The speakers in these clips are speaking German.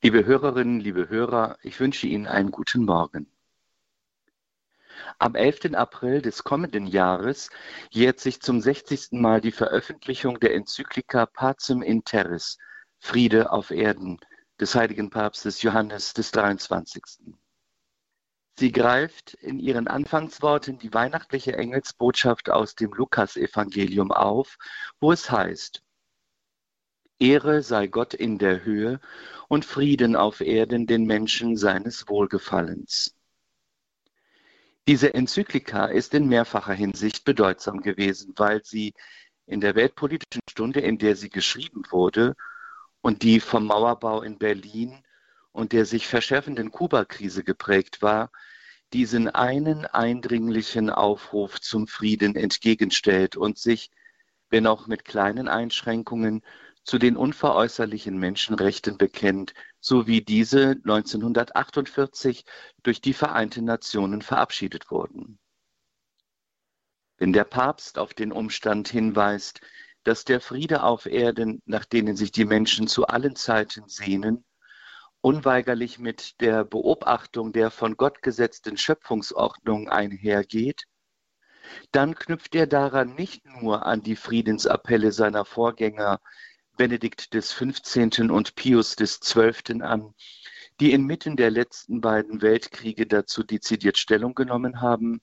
Liebe Hörerinnen, liebe Hörer, ich wünsche Ihnen einen guten Morgen. Am 11. April des kommenden Jahres jährt sich zum 60. Mal die Veröffentlichung der Enzyklika Pacem in Terris, Friede auf Erden, des heiligen Papstes Johannes des 23. Sie greift in ihren Anfangsworten die weihnachtliche Engelsbotschaft aus dem Lukasevangelium auf, wo es heißt, Ehre sei Gott in der Höhe und Frieden auf Erden den Menschen seines Wohlgefallens. Diese Enzyklika ist in mehrfacher Hinsicht bedeutsam gewesen, weil sie in der weltpolitischen Stunde, in der sie geschrieben wurde und die vom Mauerbau in Berlin und der sich verschärfenden Kuba-Krise geprägt war, diesen einen eindringlichen Aufruf zum Frieden entgegenstellt und sich, wenn auch mit kleinen Einschränkungen, zu den unveräußerlichen Menschenrechten bekennt, so wie diese 1948 durch die Vereinten Nationen verabschiedet wurden. Wenn der Papst auf den Umstand hinweist, dass der Friede auf Erden, nach denen sich die Menschen zu allen Zeiten sehnen, unweigerlich mit der Beobachtung der von Gott gesetzten Schöpfungsordnung einhergeht, dann knüpft er daran nicht nur an die Friedensappelle seiner Vorgänger Benedikt des 15. und Pius des 12. an, die inmitten der letzten beiden Weltkriege dazu dezidiert Stellung genommen haben,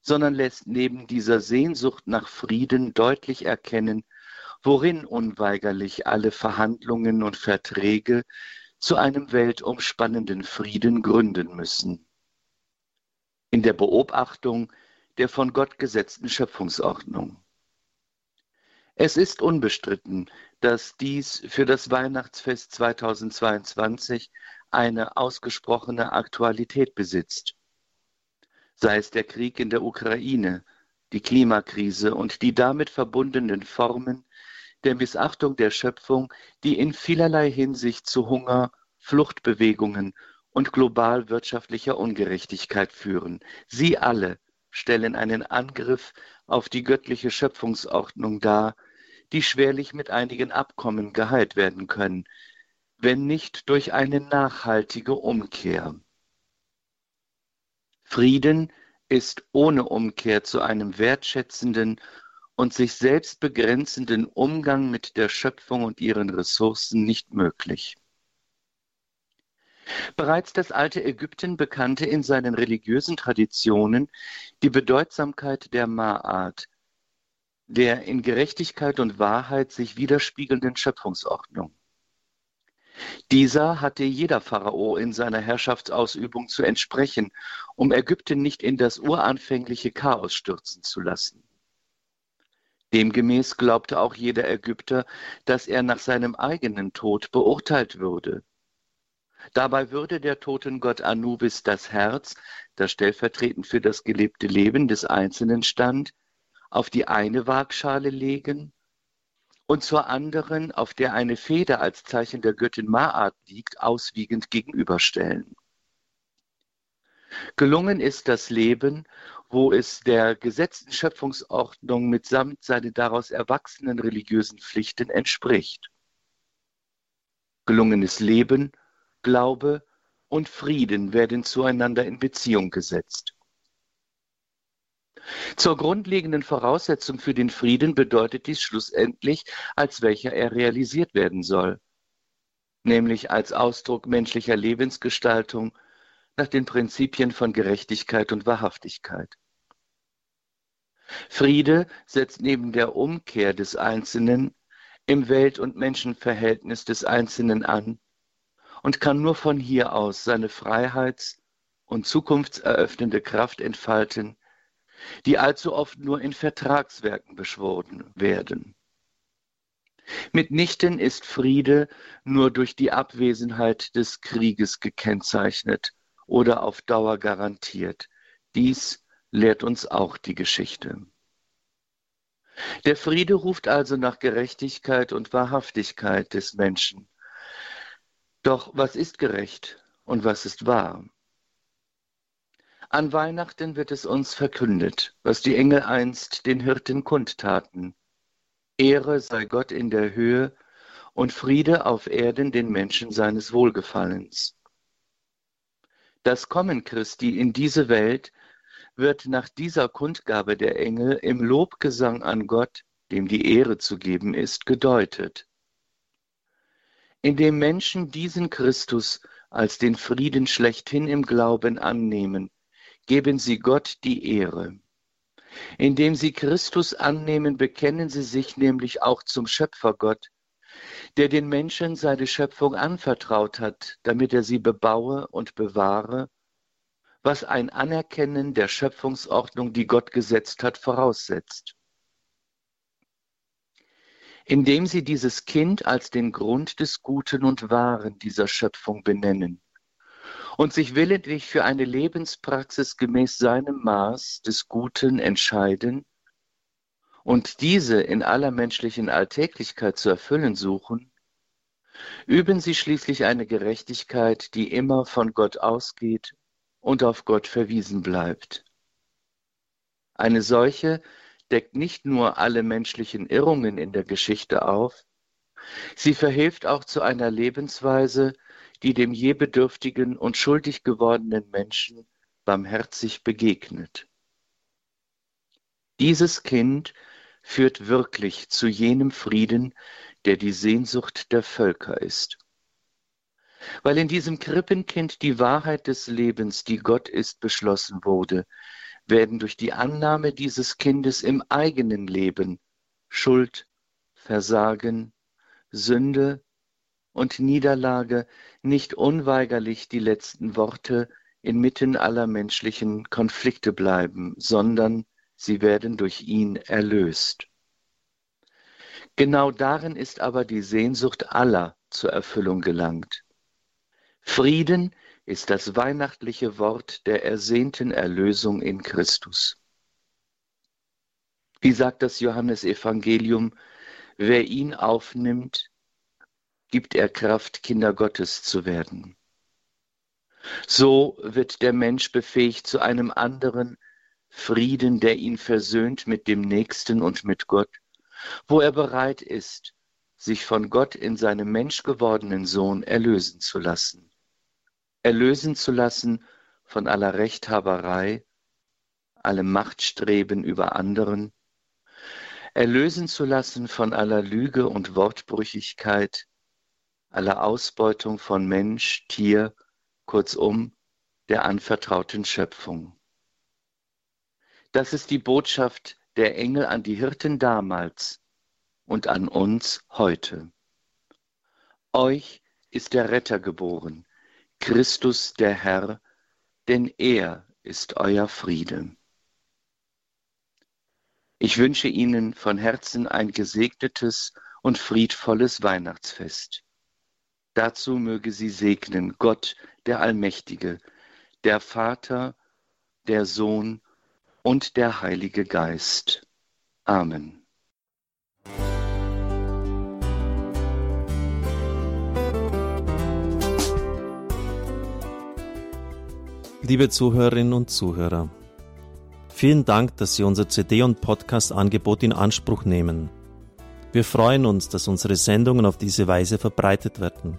sondern lässt neben dieser Sehnsucht nach Frieden deutlich erkennen, worin unweigerlich alle Verhandlungen und Verträge zu einem weltumspannenden Frieden gründen müssen. In der Beobachtung der von Gott gesetzten Schöpfungsordnung. Es ist unbestritten, dass dies für das Weihnachtsfest 2022 eine ausgesprochene Aktualität besitzt. Sei es der Krieg in der Ukraine, die Klimakrise und die damit verbundenen Formen der Missachtung der Schöpfung, die in vielerlei Hinsicht zu Hunger, Fluchtbewegungen und global wirtschaftlicher Ungerechtigkeit führen. Sie alle stellen einen Angriff auf die göttliche Schöpfungsordnung dar, die schwerlich mit einigen Abkommen geheilt werden können, wenn nicht durch eine nachhaltige Umkehr. Frieden ist ohne Umkehr zu einem wertschätzenden und sich selbst begrenzenden Umgang mit der Schöpfung und ihren Ressourcen nicht möglich. Bereits das alte Ägypten bekannte in seinen religiösen Traditionen die Bedeutsamkeit der Ma'at, der in Gerechtigkeit und Wahrheit sich widerspiegelnden Schöpfungsordnung. Dieser hatte jeder Pharao in seiner Herrschaftsausübung zu entsprechen, um Ägypten nicht in das uranfängliche Chaos stürzen zu lassen. Demgemäß glaubte auch jeder Ägypter, dass er nach seinem eigenen Tod beurteilt würde. Dabei würde der Totengott Anubis das Herz, das stellvertretend für das gelebte Leben des Einzelnen stand, auf die eine Waagschale legen und zur anderen, auf der eine Feder als Zeichen der Göttin Maat liegt, auswiegend gegenüberstellen. Gelungen ist das Leben, wo es der gesetzten Schöpfungsordnung mitsamt seinen daraus erwachsenen religiösen Pflichten entspricht. Gelungenes Leben, Glaube und Frieden werden zueinander in Beziehung gesetzt. Zur grundlegenden Voraussetzung für den Frieden bedeutet dies schlussendlich, als welcher er realisiert werden soll, nämlich als Ausdruck menschlicher Lebensgestaltung nach den Prinzipien von Gerechtigkeit und Wahrhaftigkeit. Friede setzt neben der Umkehr des Einzelnen im Welt- und Menschenverhältnis des Einzelnen an und kann nur von hier aus seine Freiheits- und zukunftseröffnende Kraft entfalten, die allzu oft nur in Vertragswerken beschworen werden. Mitnichten ist Friede nur durch die Abwesenheit des Krieges gekennzeichnet oder auf Dauer garantiert. Dies lehrt uns auch die Geschichte. Der Friede ruft also nach Gerechtigkeit und Wahrhaftigkeit des Menschen. Doch was ist gerecht und was ist wahr? An Weihnachten wird es uns verkündet, was die Engel einst den Hirten kundtaten. Ehre sei Gott in der Höhe und Friede auf Erden den Menschen seines Wohlgefallens. Das Kommen Christi in diese Welt wird nach dieser Kundgabe der Engel im Lobgesang an Gott, dem die Ehre zu geben ist, gedeutet. Indem Menschen diesen Christus als den Frieden schlechthin im Glauben annehmen, geben sie Gott die Ehre. Indem sie Christus annehmen, bekennen sie sich nämlich auch zum Schöpfergott, der den Menschen seine Schöpfung anvertraut hat, damit er sie bebaue und bewahre, was ein Anerkennen der Schöpfungsordnung, die Gott gesetzt hat, voraussetzt. Indem sie dieses Kind als den Grund des Guten und Wahren dieser Schöpfung benennen und sich willentlich für eine Lebenspraxis gemäß seinem Maß des Guten entscheiden, und diese in aller menschlichen Alltäglichkeit zu erfüllen suchen, üben sie schließlich eine Gerechtigkeit, die immer von Gott ausgeht und auf Gott verwiesen bleibt. Eine solche deckt nicht nur alle menschlichen Irrungen in der Geschichte auf, sie verhilft auch zu einer Lebensweise, die dem je bedürftigen und schuldig gewordenen Menschen barmherzig begegnet. Dieses Kind führt wirklich zu jenem Frieden, der die Sehnsucht der Völker ist. Weil in diesem Krippenkind die Wahrheit des Lebens, die Gott ist, beschlossen wurde, werden durch die Annahme dieses Kindes im eigenen Leben Schuld, Versagen, Sünde und Niederlage nicht unweigerlich die letzten Worte inmitten aller menschlichen Konflikte bleiben, sondern sie werden durch ihn erlöst. Genau darin ist aber die Sehnsucht aller zur Erfüllung gelangt. Frieden ist das weihnachtliche Wort der ersehnten Erlösung in Christus. Wie sagt das Johannesevangelium, wer ihn aufnimmt, gibt er Kraft, Kinder Gottes zu werden. So wird der Mensch befähigt zu einem anderen, Frieden, der ihn versöhnt mit dem Nächsten und mit Gott, wo er bereit ist, sich von Gott in seinem menschgewordenen Sohn erlösen zu lassen. Erlösen zu lassen von aller Rechthaberei, allem Machtstreben über anderen, erlösen zu lassen von aller Lüge und Wortbrüchigkeit, aller Ausbeutung von Mensch, Tier, kurzum der anvertrauten Schöpfung. Das ist die Botschaft der Engel an die Hirten damals und an uns heute. Euch ist der Retter geboren, Christus der Herr, denn er ist euer Friede. Ich wünsche Ihnen von Herzen ein gesegnetes und friedvolles Weihnachtsfest. Dazu möge Sie segnen Gott, der Allmächtige, der Vater, der Sohn und der Heilige Geist. Amen. Liebe Zuhörerinnen und Zuhörer, vielen Dank, dass Sie unser CD- und Podcast-Angebot in Anspruch nehmen. Wir freuen uns, dass unsere Sendungen auf diese Weise verbreitet werden.